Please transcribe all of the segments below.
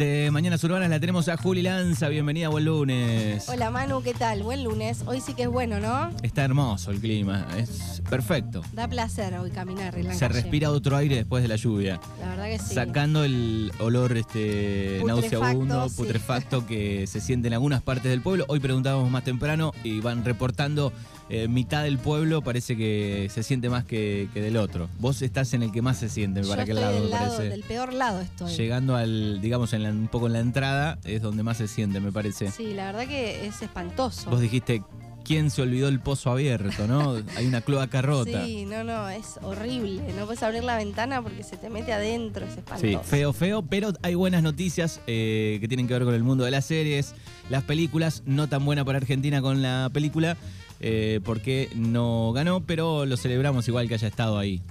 de Mañanas Urbanas la tenemos a Juli Lanza. Bienvenida, buen lunes. Hola Manu, ¿qué tal? Buen lunes. Hoy sí que es bueno, ¿no? Está hermoso el clima, es perfecto. Da placer hoy caminar en la Se calle. respira otro aire después de la lluvia. La verdad que sí. Sacando el olor este Putrefacto, nauseabundo, sí. putrefacto que se siente en algunas partes del pueblo. Hoy preguntábamos más temprano y van reportando eh, mitad del pueblo parece que se siente más que, que del otro. Vos estás en el que más se siente, Yo para aquel estoy lado, del me lado, parece. del peor lado estoy. Llegando al, digamos, en la- un poco en la entrada, es donde más se siente, me parece. Sí, la verdad que es espantoso. Vos dijiste, ¿quién se olvidó el pozo abierto, no? Hay una cloaca rota. Sí, no, no, es horrible. No puedes abrir la ventana porque se te mete adentro, es Sí, espantoso. feo, feo, pero hay buenas noticias eh, que tienen que ver con el mundo de las series, las películas, no tan buena para Argentina con la película, eh, porque no ganó, pero lo celebramos igual que haya estado ahí.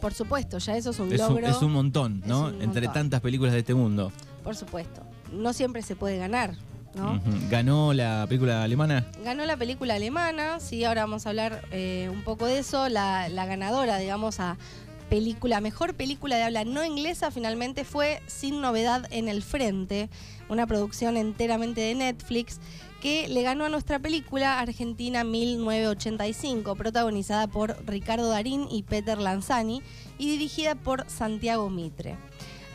Por supuesto, ya eso es un Es un, logro. es un montón, ¿no? un Entre tantas películas de este mundo. Por supuesto. No siempre se puede ganar, ¿no? ¿Ganó la película alemana? Ganó la película alemana, sí, ahora vamos a hablar eh, un poco de eso. La, la ganadora, digamos, a película, mejor película de habla no inglesa, finalmente fue Sin Novedad en el Frente, una producción enteramente de Netflix que le ganó a nuestra película Argentina 1985, protagonizada por Ricardo Darín y Peter Lanzani y dirigida por Santiago Mitre.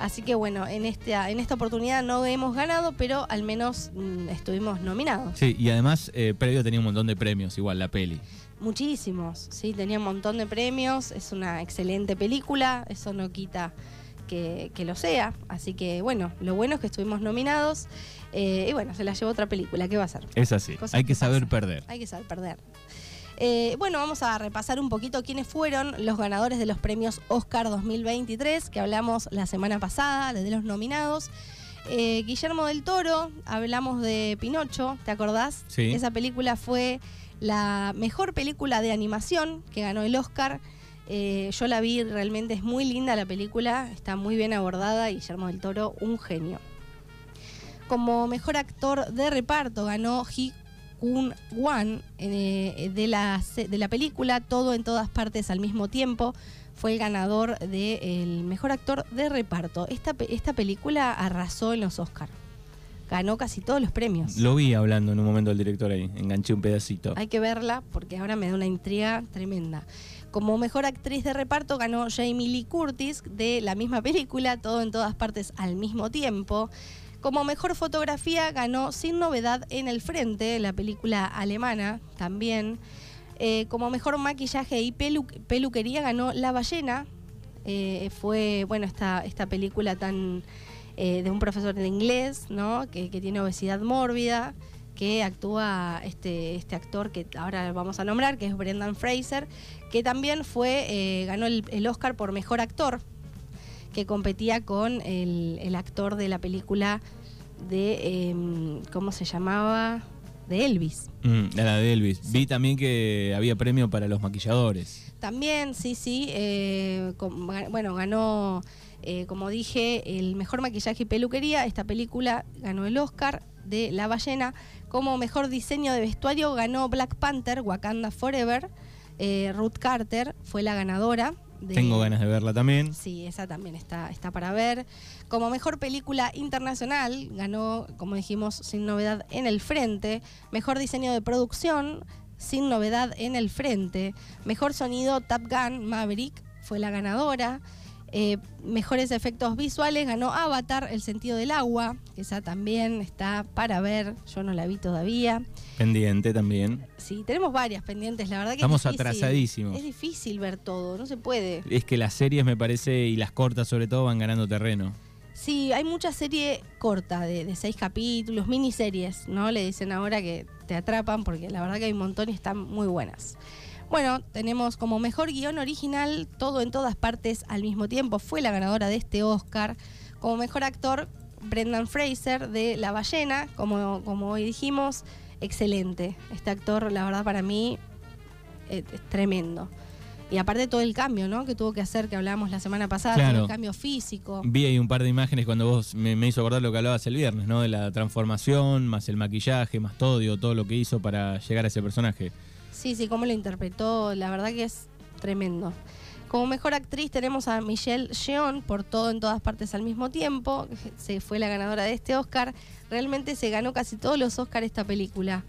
Así que bueno, en esta, en esta oportunidad no hemos ganado, pero al menos mm, estuvimos nominados. Sí, y además, eh, previo tenía un montón de premios, igual la peli. Muchísimos, sí, tenía un montón de premios, es una excelente película, eso no quita que, que lo sea, así que bueno, lo bueno es que estuvimos nominados eh, y bueno, se la llevó otra película, ¿qué va a ser? Es así, Cosas hay que saber perder. Hay que saber perder. Eh, bueno, vamos a repasar un poquito quiénes fueron los ganadores de los premios Oscar 2023, que hablamos la semana pasada, de los nominados. Eh, Guillermo del Toro, hablamos de Pinocho, ¿te acordás? Sí. Esa película fue la mejor película de animación que ganó el Oscar. Eh, yo la vi, realmente es muy linda la película, está muy bien abordada. Guillermo del Toro, un genio. Como mejor actor de reparto ganó Hee Kun Wan eh, de, la, de la película Todo en todas partes al mismo tiempo. Fue el ganador del mejor actor de reparto. Esta, esta película arrasó en los Oscars. Ganó casi todos los premios. Lo vi hablando en un momento el director ahí, enganché un pedacito. Hay que verla porque ahora me da una intriga tremenda. Como mejor actriz de reparto ganó Jamie Lee Curtis de la misma película, todo en todas partes al mismo tiempo. Como mejor fotografía ganó Sin Novedad en el Frente, la película alemana también. Eh, como mejor maquillaje y pelu- peluquería ganó La Ballena. Eh, fue, bueno, esta, esta película tan eh, de un profesor de inglés, ¿no? Que, que tiene obesidad mórbida, que actúa este, este actor que ahora vamos a nombrar, que es Brendan Fraser, que también fue, eh, ganó el, el Oscar por mejor actor, que competía con el, el actor de la película de, em, ¿cómo se llamaba? De Elvis. Mm, la de Elvis. Vi también que había premio para los maquilladores. También, sí, sí. eh, bueno, ganó, eh, como dije, el mejor maquillaje y peluquería. Esta película ganó el Oscar de La Ballena. Como mejor diseño de vestuario ganó Black Panther, Wakanda Forever. Eh, Ruth Carter fue la ganadora. De, Tengo ganas de verla también. Sí, esa también está, está para ver. Como mejor película internacional, ganó, como dijimos, Sin Novedad en el Frente. Mejor diseño de producción, Sin Novedad en el Frente. Mejor sonido, Top Gun Maverick, fue la ganadora. Eh, mejores efectos visuales, ganó Avatar, El sentido del agua, que esa también está para ver, yo no la vi todavía. Pendiente también. Sí, tenemos varias pendientes, la verdad que Estamos es atrasadísimos. Es difícil ver todo, no se puede. Es que las series, me parece, y las cortas sobre todo, van ganando terreno. Sí, hay mucha serie corta de, de seis capítulos, miniseries, ¿no? Le dicen ahora que te atrapan porque la verdad que hay un montón y están muy buenas. Bueno, tenemos como mejor guion original Todo en todas partes al mismo tiempo. Fue la ganadora de este Oscar. Como mejor actor, Brendan Fraser de La Ballena. Como, como hoy dijimos, excelente. Este actor, la verdad, para mí es, es tremendo. Y aparte todo el cambio, ¿no? Que tuvo que hacer, que hablábamos la semana pasada, Claro. el cambio físico. Vi ahí un par de imágenes cuando vos me, me hizo acordar lo que hablabas el viernes, ¿no? De la transformación, más el maquillaje, más todo, digo, todo lo que hizo para llegar a ese personaje. Sí, sí, cómo lo interpretó, la verdad que es tremendo. Como mejor actriz tenemos a Michelle Yeoh por todo en todas partes al mismo tiempo. Se fue la ganadora de este Oscar. Realmente se ganó casi todos los Oscars esta película.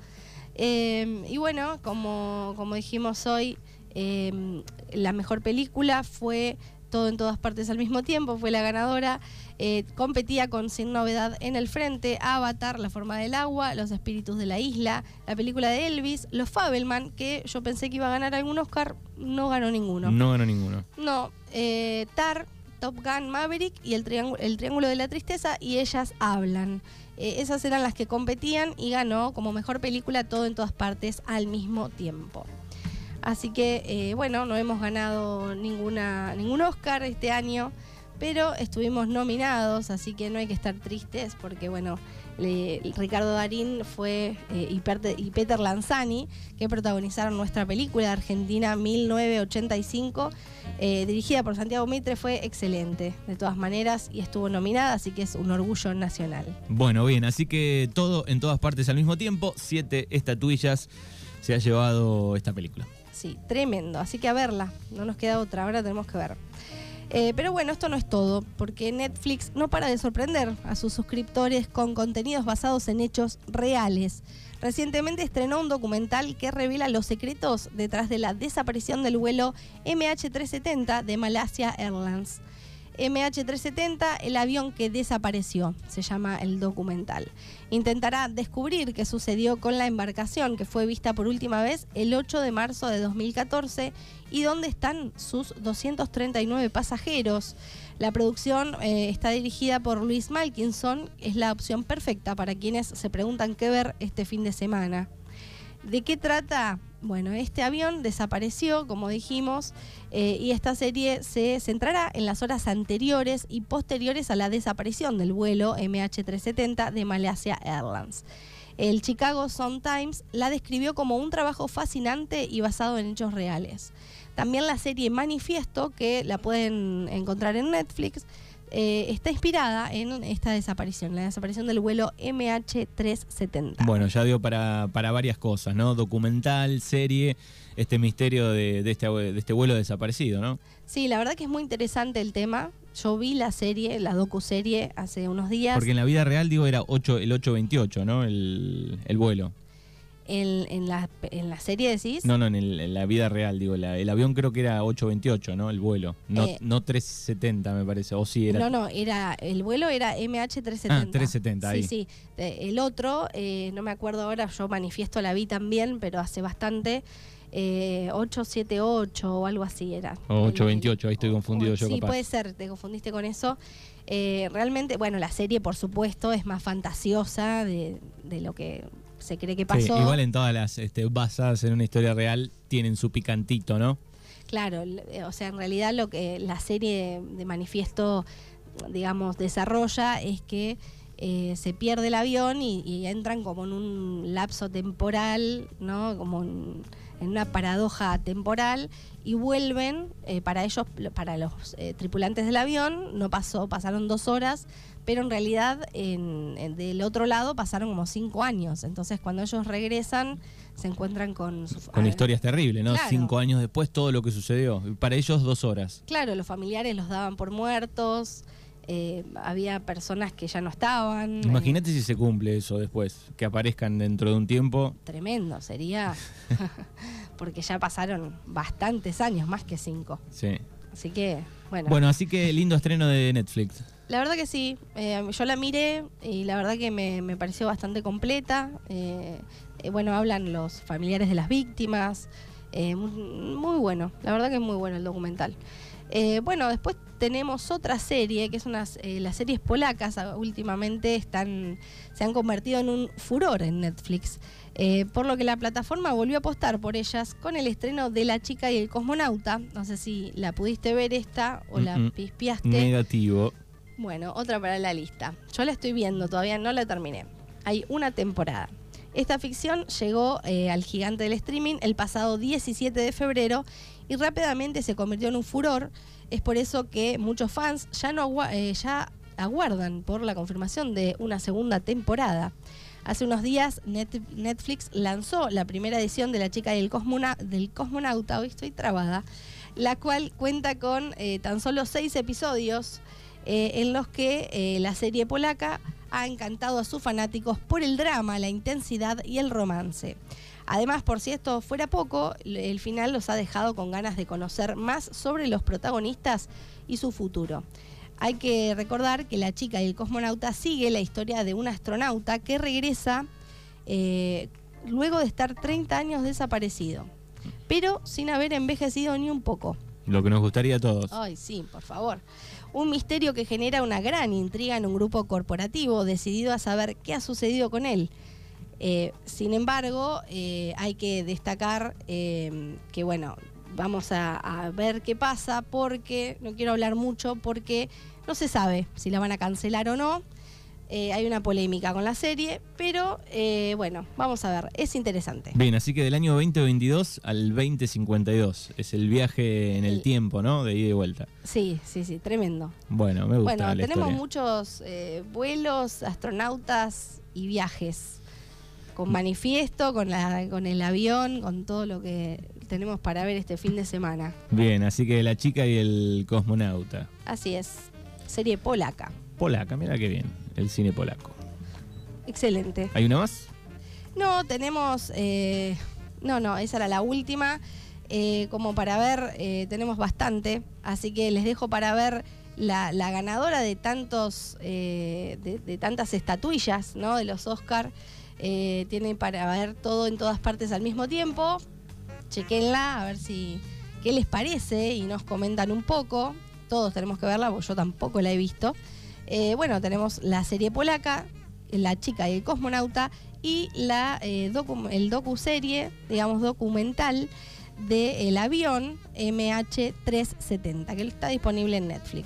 Eh, y bueno, como, como dijimos hoy, eh, la mejor película fue todo en todas partes al mismo tiempo, fue la ganadora. Eh, competía con Sin Novedad en el Frente, Avatar, La Forma del Agua, Los Espíritus de la Isla, la película de Elvis, Los Fabelman, que yo pensé que iba a ganar algún Oscar, no ganó ninguno. No ganó ninguno. No, eh, Tar, Top Gun, Maverick y el, el Triángulo de la Tristeza y ellas hablan. Eh, esas eran las que competían y ganó como mejor película todo en todas partes al mismo tiempo. Así que, eh, bueno, no hemos ganado ninguna, ningún Oscar este año, pero estuvimos nominados, así que no hay que estar tristes porque, bueno, Ricardo Darín fue eh, y, Peter Lanzani, que protagonizaron nuestra película de Argentina 1985, eh, dirigida por Santiago Mitre, fue excelente, de todas maneras, y estuvo nominada, así que es un orgullo nacional. Bueno, bien, así que todo en todas partes al mismo tiempo, siete estatuillas se ha llevado esta película. Sí, tremendo. Así que a verla, no nos queda otra, ahora tenemos que ver. Eh, pero bueno, esto no es todo, porque Netflix no para de sorprender a sus suscriptores con contenidos basados en hechos reales. Recientemente estrenó un documental que revela los secretos detrás de la desaparición del vuelo MH370 de Malasia Airlines. MH370, el avión que desapareció, se llama el documental. Intentará descubrir qué sucedió con la embarcación que fue vista por última vez el 8 de marzo de 2014 y dónde están sus 239 pasajeros. La producción eh, está dirigida por Luis Malkinson, es la opción perfecta para quienes se preguntan qué ver este fin de semana. ¿De qué trata? Bueno, este avión desapareció, como dijimos, eh, y esta serie se centrará en las horas anteriores y posteriores a la desaparición del vuelo MH370 de Malaysia Airlines. El Chicago Sun-Times la describió como un trabajo fascinante y basado en hechos reales. También la serie Manifiesto, que la pueden encontrar en Netflix, eh, está inspirada en esta desaparición, la desaparición del vuelo MH370. Bueno, ya dio para, para varias cosas, ¿no? Documental, serie, este misterio de, este, de este vuelo desaparecido, ¿no? Sí, la verdad que es muy interesante el tema. Yo vi la serie, la docu-serie, hace unos días. Porque en la vida real, digo, era 8, el 828, ¿no? El, el vuelo. En, la, en la serie decís. No, no, en, la vida real, digo, el avión creo que era 828, ¿no? El vuelo, no, eh, no 370 me parece, o sí era... No, no, era, el vuelo era MH370. Ah, 370, ahí. Sí, sí, el otro, eh, no me acuerdo ahora, yo manifiesto la vi también, pero hace bastante, eh, 878 o algo así era. O 828, ahí estoy confundido yo Sí, puede ser, te confundiste con eso. Eh, realmente, bueno, la serie, por supuesto, es más fantasiosa de, de lo que se cree que pasó. igual en todas las este, basadas en una historia real tienen su picantito, ¿no? Claro, o sea, en realidad lo que la serie de manifiesto, digamos, desarrolla es que eh, se pierde el avión y, entran como en un lapso temporal, ¿no? Como en, una paradoja temporal y vuelven eh, para ellos, para los eh, tripulantes del avión, no pasó, pasaron dos horas pero en realidad en, del otro lado pasaron como cinco años. Entonces cuando ellos regresan se encuentran con... con historias terribles, ¿no? Cinco años después todo lo que sucedió. Para ellos dos horas. Claro, los familiares los daban por muertos. Eh, había personas que ya no estaban. Imagínate si se cumple eso después, que aparezcan dentro de un tiempo. Tremendo, sería. porque ya pasaron bastantes años, más que cinco. Sí. Así que, bueno. Bueno, así que lindo estreno de Netflix. La verdad que sí, eh, yo la miré y la verdad que me, pareció bastante completa. Eh, eh, bueno, hablan los familiares de las víctimas. Muy, bueno, la verdad que es muy bueno el documental. Bueno, después tenemos otra serie, que es unas, las series polacas últimamente están, se han convertido en un furor en Netflix. por lo que la plataforma volvió a apostar por ellas con el estreno de La chica y el cosmonauta. No sé si la pudiste ver esta o la pispiaste. Negativo. Bueno, otra para la lista. Yo la estoy viendo, todavía no la terminé. Hay una temporada. Esta ficción llegó eh, al gigante del streaming el pasado 17 de febrero y rápidamente se convirtió en un furor. Es por eso que muchos fans ya, no eh, ya aguardan por la confirmación de una segunda temporada. Hace unos días Netflix lanzó la primera edición de La chica del, del cosmonauta, hoy estoy trabada, la cual cuenta con eh, tan solo seis episodios en los que la serie polaca ha encantado a sus fanáticos por el drama, la intensidad y el romance. Además, por si esto fuera poco, el final los ha dejado con ganas de conocer más sobre los protagonistas y su futuro. Hay que recordar que La chica y el cosmonauta sigue la historia de un astronauta que regresa eh, luego de estar 30 años desaparecido, pero sin haber envejecido ni un poco. Lo que nos gustaría a todos. Ay, sí, por favor. Un misterio que genera una gran intriga en un grupo corporativo decidido a saber qué ha sucedido con él. Eh, sin embargo, eh, hay que destacar eh, que, bueno, vamos a, a ver qué pasa porque, no quiero hablar mucho porque no se sabe si la van a cancelar o no. Eh, hay una polémica con la serie, pero eh, bueno, vamos a ver, es interesante. Bien, así que del año 2022 al 2052 es el viaje en el El- tiempo, ¿no? De ida y vuelta. Sí, sí, sí, tremendo. Bueno, me gusta Bueno, la tenemos historia. muchos eh, vuelos, astronautas y viajes. Con manifiesto, con, la, con el avión, con todo lo que tenemos para ver este fin de semana. Bien, así que la chica y el cosmonauta. Así es, serie polaca. Polaca, mira qué bien, el cine polaco. Excelente. ¿Hay una más? No, tenemos. eh, no, no, esa era la última. Eh, como para ver, eh, tenemos bastante. Así que les dejo para ver la, la ganadora de tantos. de, de tantas estatuillas, ¿no? De los Oscar. Tiene para ver todo en todas partes al mismo tiempo. Chequenla a ver si. qué les parece y nos comentan un poco. Todos tenemos que verla, porque yo tampoco la he visto. Eh, bueno, tenemos la serie polaca, La chica y el cosmonauta y la, eh, docu- el docuserie, digamos, documental de El avión MH370, que está disponible en Netflix.